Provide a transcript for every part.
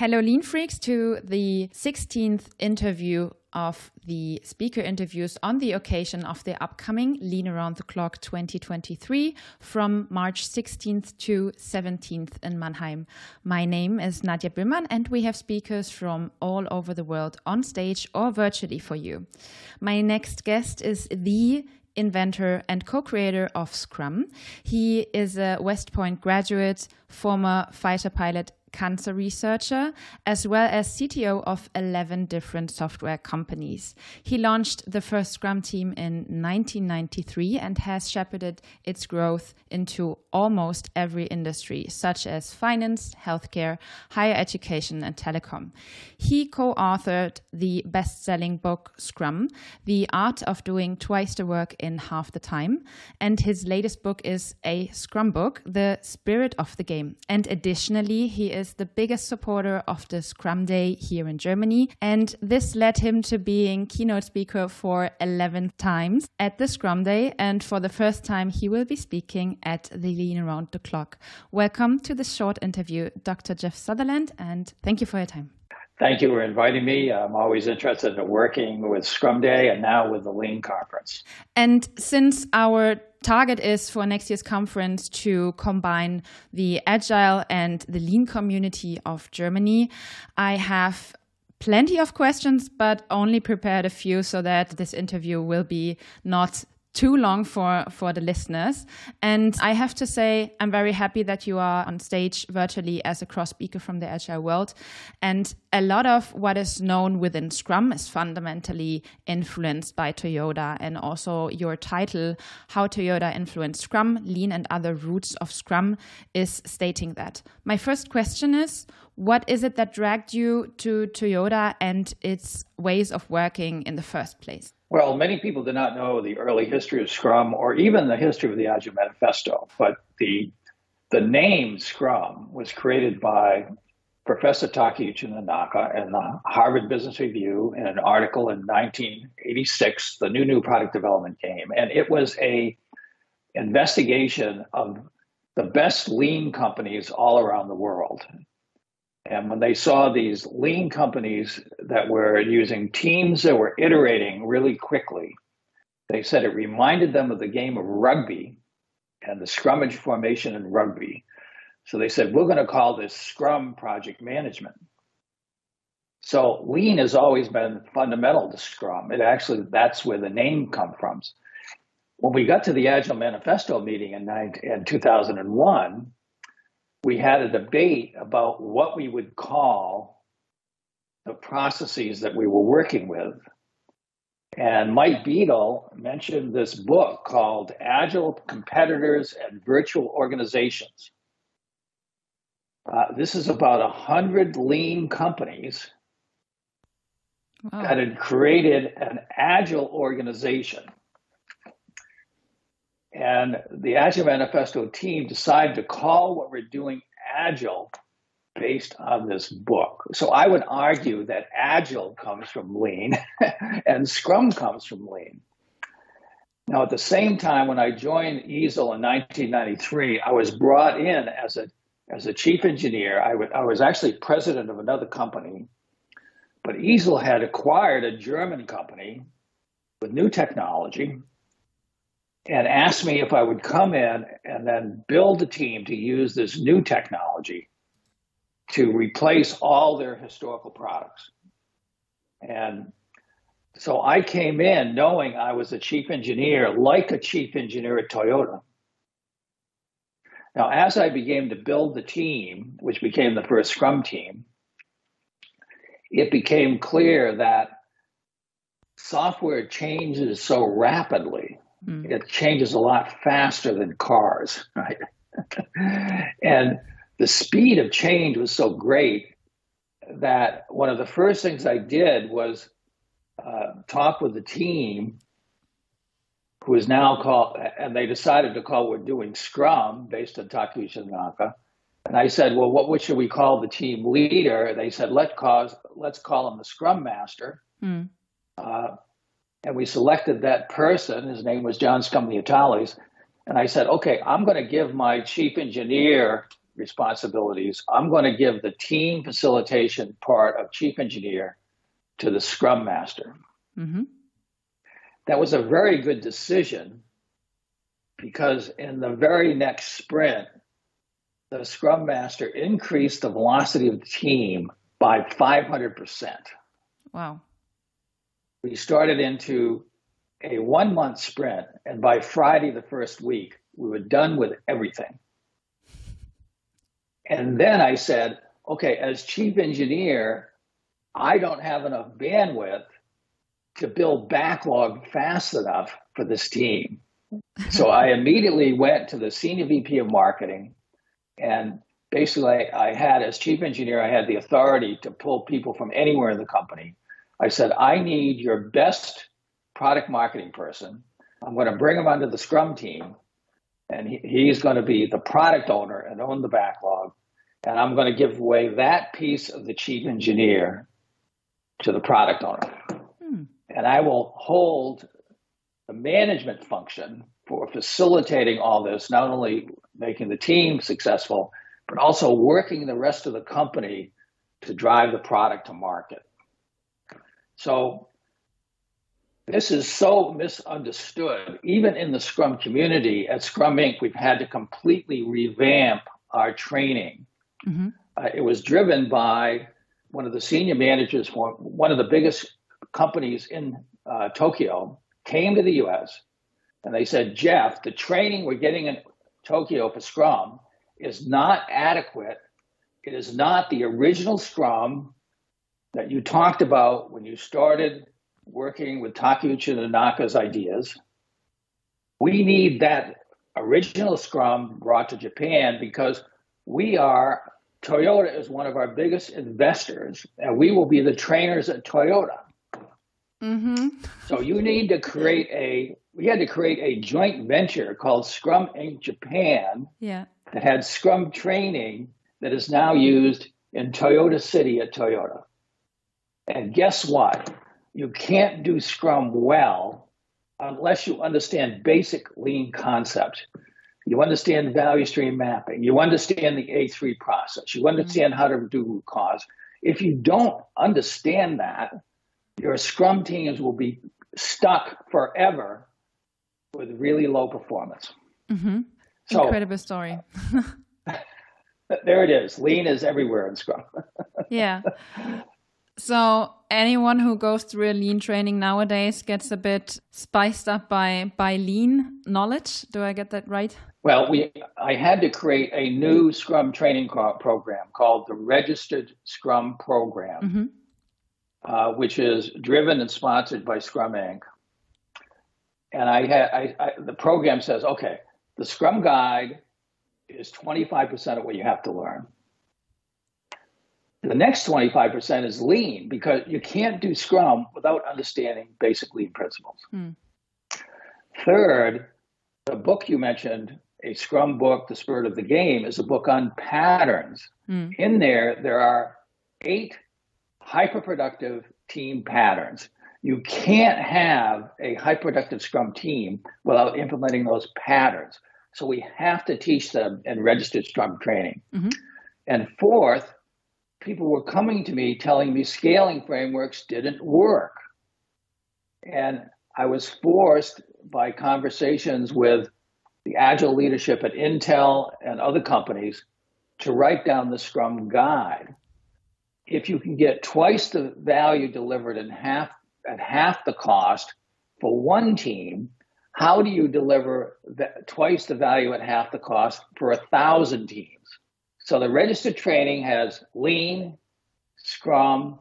Hello, Lean Freaks, to the 16th interview of the speaker interviews on the occasion of the upcoming Lean Around the Clock 2023 from March 16th to 17th in Mannheim. My name is Nadia Bühlmann, and we have speakers from all over the world on stage or virtually for you. My next guest is the inventor and co-creator of Scrum. He is a West Point graduate, former fighter pilot cancer researcher, as well as CTO of 11 different software companies. He launched the first Scrum team in 1993 and has shepherded its growth into almost every industry, such as finance, healthcare, higher education, and telecom. He co authored the best selling book Scrum, The Art of Doing Twice the Work in Half the Time. And his latest book is a Scrum book, The Spirit of the Game. And additionally, he is the biggest supporter of the Scrum Day here in Germany. And this led him to being keynote speaker for 11 times at the Scrum Day. And for the first time, he will be speaking at the Lean Around the Clock. Welcome to this short interview, Dr. Jeff Sutherland, and thank you for your time. Thank you for inviting me. I'm always interested in working with Scrum Day and now with the Lean Conference. And since our target is for next year's conference to combine the agile and the lean community of Germany, I have plenty of questions, but only prepared a few so that this interview will be not too long for for the listeners. And i have to say i'm very happy that you are on stage virtually as a cross speaker from the agile world. And a lot of what is known within scrum is fundamentally influenced by toyota and also your title how toyota influenced scrum lean and other roots of scrum is stating that. My first question is what is it that dragged you to toyota and its ways of working in the first place well, many people do not know the early history of Scrum or even the history of the Agile Manifesto, but the the name Scrum was created by Professor Takeuchi Nonaka in the Harvard Business Review in an article in 1986, the new new product development game, and it was a investigation of the best lean companies all around the world. And when they saw these lean companies that were using teams that were iterating really quickly, they said it reminded them of the game of rugby and the scrummage formation in rugby. So they said, we're going to call this Scrum Project Management. So lean has always been fundamental to Scrum. It actually, that's where the name comes from. When we got to the Agile Manifesto meeting in, in 2001, we had a debate about what we would call the processes that we were working with. And Mike Beedle mentioned this book called Agile Competitors and Virtual Organizations. Uh, this is about a hundred lean companies wow. that had created an agile organization and the Agile Manifesto team decided to call what we're doing Agile based on this book. So I would argue that Agile comes from Lean and Scrum comes from Lean. Now, at the same time, when I joined Easel in 1993, I was brought in as a as a chief engineer. I, w- I was actually president of another company, but Easel had acquired a German company with new technology and asked me if I would come in and then build a team to use this new technology to replace all their historical products. And so I came in knowing I was a chief engineer, like a chief engineer at Toyota. Now, as I began to build the team, which became the first Scrum team, it became clear that software changes so rapidly Mm. It changes a lot faster than cars, right? and the speed of change was so great that one of the first things I did was uh, talk with the team who is now called, and they decided to call we're doing Scrum based on Takeuchi Nonaka. And I said, well, what, what should we call the team leader? They said, Let cause, let's call him the Scrum Master. Mm. Uh, and we selected that person. His name was John Scumniotales. And I said, okay, I'm going to give my chief engineer responsibilities. I'm going to give the team facilitation part of chief engineer to the scrum master. Mm-hmm. That was a very good decision because in the very next sprint, the scrum master increased the velocity of the team by 500%. Wow. We started into a one month sprint, and by Friday, the first week, we were done with everything. And then I said, okay, as chief engineer, I don't have enough bandwidth to build backlog fast enough for this team. so I immediately went to the senior VP of marketing and basically I had as chief engineer, I had the authority to pull people from anywhere in the company. I said, I need your best product marketing person. I'm going to bring him onto the scrum team and he, he's going to be the product owner and own the backlog. And I'm going to give away that piece of the chief engineer to the product owner. Hmm. And I will hold the management function for facilitating all this, not only making the team successful, but also working the rest of the company to drive the product to market. So this is so misunderstood. Even in the Scrum community, at Scrum Inc., we've had to completely revamp our training. Mm-hmm. Uh, it was driven by one of the senior managers for one of the biggest companies in uh, Tokyo, came to the US and they said, Jeff, the training we're getting in Tokyo for Scrum is not adequate. It is not the original Scrum that you talked about when you started working with Takeuchi Nonaka's ideas. We need that original Scrum brought to Japan because we are, Toyota is one of our biggest investors, and we will be the trainers at Toyota. Mm-hmm. So you need to create a, we had to create a joint venture called Scrum Inc. Japan yeah. that had Scrum training that is now used in Toyota City at Toyota. And guess what? You can't do Scrum well unless you understand basic lean concepts. You understand value stream mapping. You understand the A3 process. You understand how to do root cause. If you don't understand that, your Scrum teams will be stuck forever with really low performance. Mm-hmm. So, Incredible story. there it is. Lean is everywhere in Scrum. yeah. So anyone who goes through a lean training nowadays gets a bit spiced up by by lean knowledge. Do I get that right? Well, we I had to create a new Scrum training program called the Registered Scrum Program, mm-hmm. uh, which is driven and sponsored by Scrum Inc. And I had I, I, the program says, okay, the Scrum Guide is twenty five percent of what you have to learn. The next 25% is lean because you can't do Scrum without understanding basic lean principles. Mm. Third, the book you mentioned, a Scrum book, The Spirit of the Game, is a book on patterns. Mm. In there, there are eight hyperproductive team patterns. You can't have a hyperproductive Scrum team without implementing those patterns. So we have to teach them in registered Scrum training. Mm-hmm. And fourth, people were coming to me telling me scaling frameworks didn't work. And I was forced by conversations with the agile leadership at Intel and other companies to write down the Scrum guide. If you can get twice the value delivered in half at half the cost for one team, how do you deliver twice the value at half the cost for a thousand teams? So the registered training has lean, scrum,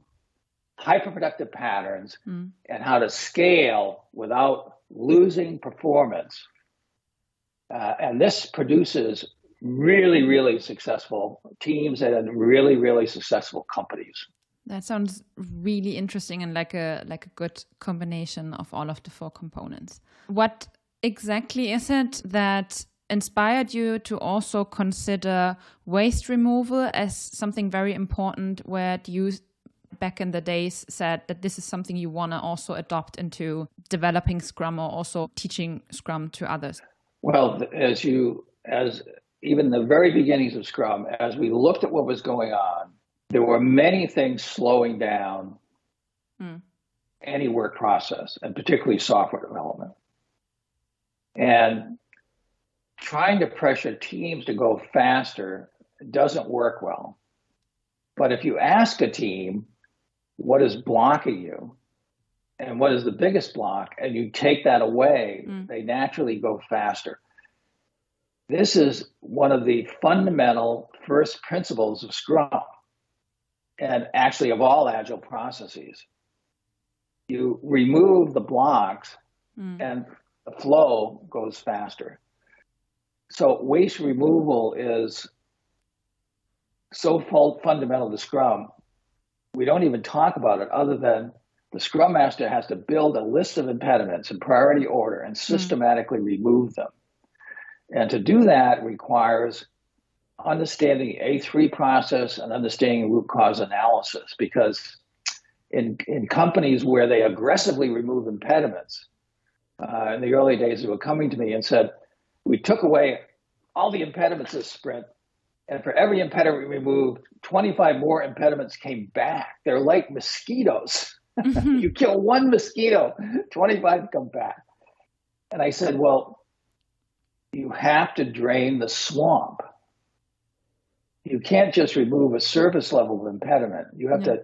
hyperproductive patterns, mm. and how to scale without losing performance. Uh, and this produces really, really successful teams and really, really successful companies. That sounds really interesting and like a like a good combination of all of the four components. What exactly is it that inspired you to also consider waste removal as something very important where you back in the days said that this is something you want to also adopt into developing scrum or also teaching scrum to others well as you as even the very beginnings of Scrum, as we looked at what was going on, there were many things slowing down mm. any work process, and particularly software development. And trying to pressure teams to go faster doesn't work well. But if you ask a team what is blocking you and what is the biggest block, and you take that away, mm. they naturally go faster. This is one of the fundamental first principles of Scrum and actually of all agile processes. You remove the blocks mm. and the flow goes faster. So waste removal is so fundamental to Scrum. We don't even talk about it other than the Scrum Master has to build a list of impediments in priority order and hmm. systematically remove them. And to do that requires understanding the A3 process and understanding root cause analysis because in, in companies where they aggressively remove impediments, uh, in the early days, they were coming to me and said, We took away all the impediments this sprint, and for every impediment we removed, 25 more impediments came back. They're like mosquitoes. Mm-hmm. you kill one mosquito, 25 come back. And I said, Well, you have to drain the swamp. You can't just remove a surface level of impediment. You have to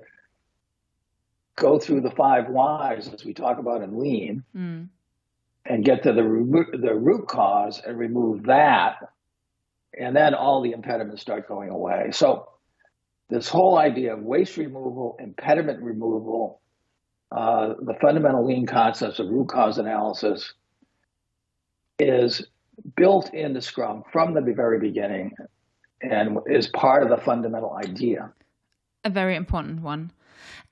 go through the five whys, as we talk about in lean, mm. And get to the the root cause and remove that. And then all the impediments start going away. So, this whole idea of waste removal, impediment removal, uh, the fundamental lean concepts of root cause analysis is built into Scrum from the very beginning and is part of the fundamental idea. A very important one.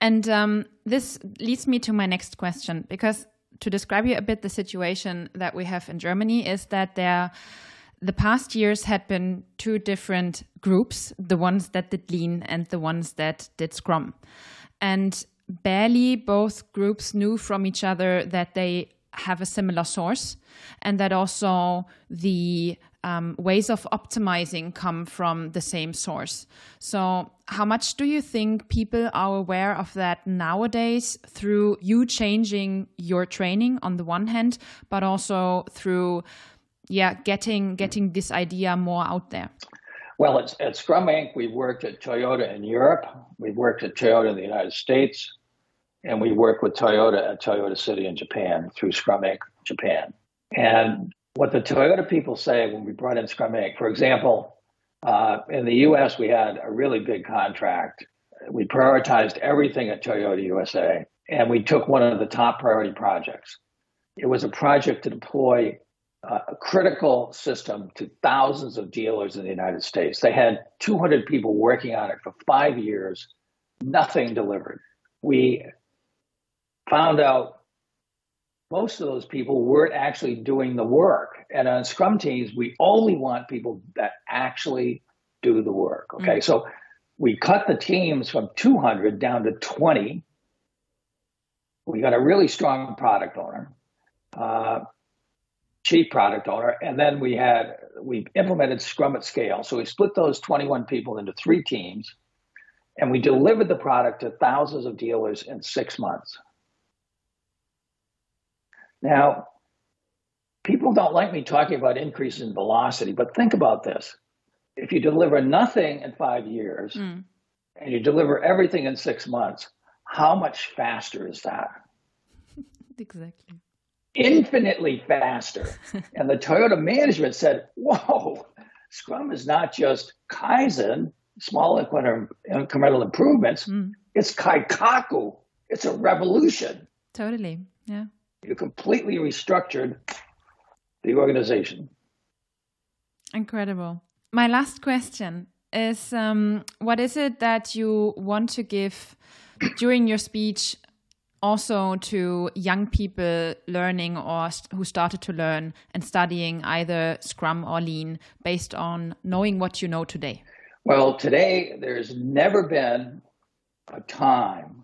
And um, this leads me to my next question because to describe you a bit the situation that we have in Germany is that there the past years had been two different groups, the ones that did lean and the ones that did scrum. And barely both groups knew from each other that they have a similar source and that also the um, ways of optimizing come from the same source. So, how much do you think people are aware of that nowadays through you changing your training on the one hand, but also through, yeah, getting getting this idea more out there? Well, at, at Scrum Inc., we've worked at Toyota in Europe, we've worked at Toyota in the United States, and we work with Toyota at Toyota City in Japan through Scrum Inc. Japan. And what the Toyota people say when we brought in Scrum Inc., for example, uh, in the US, we had a really big contract. We prioritized everything at Toyota USA, and we took one of the top priority projects. It was a project to deploy uh, a critical system to thousands of dealers in the United States. They had 200 people working on it for five years, nothing delivered. We found out most of those people weren't actually doing the work. And on Scrum teams, we only want people that actually do the work. Okay. Mm-hmm. So we cut the teams from 200 down to 20. We got a really strong product owner, uh, chief product owner, and then we had we implemented Scrum at scale. So we split those 21 people into three teams, and we delivered the product to thousands of dealers in six months. Now, people don't like me talking about increases in velocity, but think about this. If you deliver nothing in five years mm. and you deliver everything in six months, how much faster is that? exactly. Infinitely faster. and the Toyota management said, whoa, Scrum is not just Kaizen, small incremental improvements, mm. it's Kaikaku. It's a revolution. Totally. Yeah. You completely restructured the organization. Incredible. My last question is um, what is it that you want to give during your speech also to young people learning or st who started to learn and studying either Scrum or Lean based on knowing what you know today? Well, today there's never been a time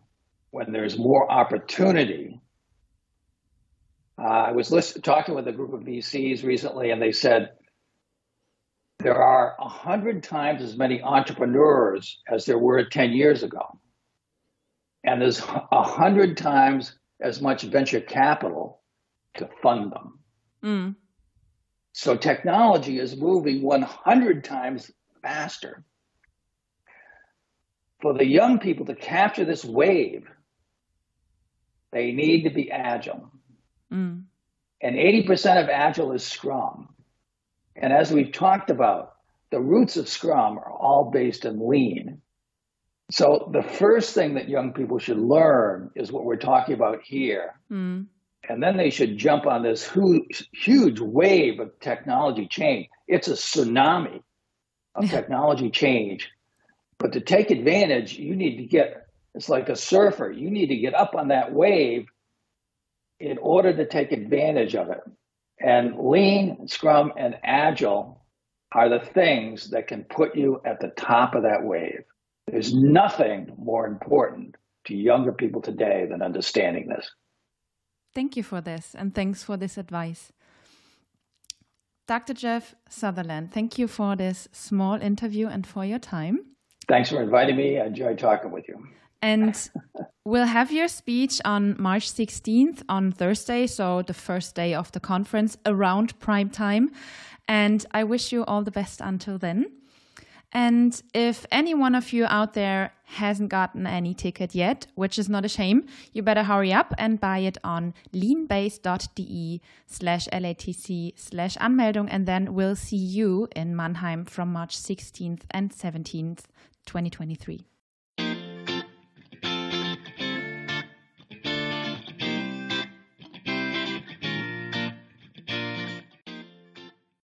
when there's more opportunity uh, I was list- talking with a group of VCs recently, and they said, there are 100 times as many entrepreneurs as there were 10 years ago. And there's 100 times as much venture capital to fund them. Mm. So technology is moving 100 times faster. For the young people to capture this wave, they need to be agile. Mm. And 80% of agile is Scrum. And as we've talked about, the roots of Scrum are all based in lean. So the first thing that young people should learn is what we're talking about here. Mm. And then they should jump on this huge, huge wave of technology change. It's a tsunami of technology change. But to take advantage, you need to get, it's like a surfer, you need to get up on that wave order to take advantage of it. And lean, scrum, and agile are the things that can put you at the top of that wave. There's nothing more important to younger people today than understanding this. Thank you for this, and thanks for this advice. Dr. Jeff Sutherland, thank you for this small interview and for your time. Thanks for inviting me. I enjoyed talking with you. And we'll have your speech on March 16th on Thursday, so the first day of the conference around prime time. And I wish you all the best until then. And if any one of you out there hasn't gotten any ticket yet, which is not a shame, you better hurry up and buy it on leanbase.de slash LATC slash Anmeldung. And then we'll see you in Mannheim from March 16th and 17th, 2023.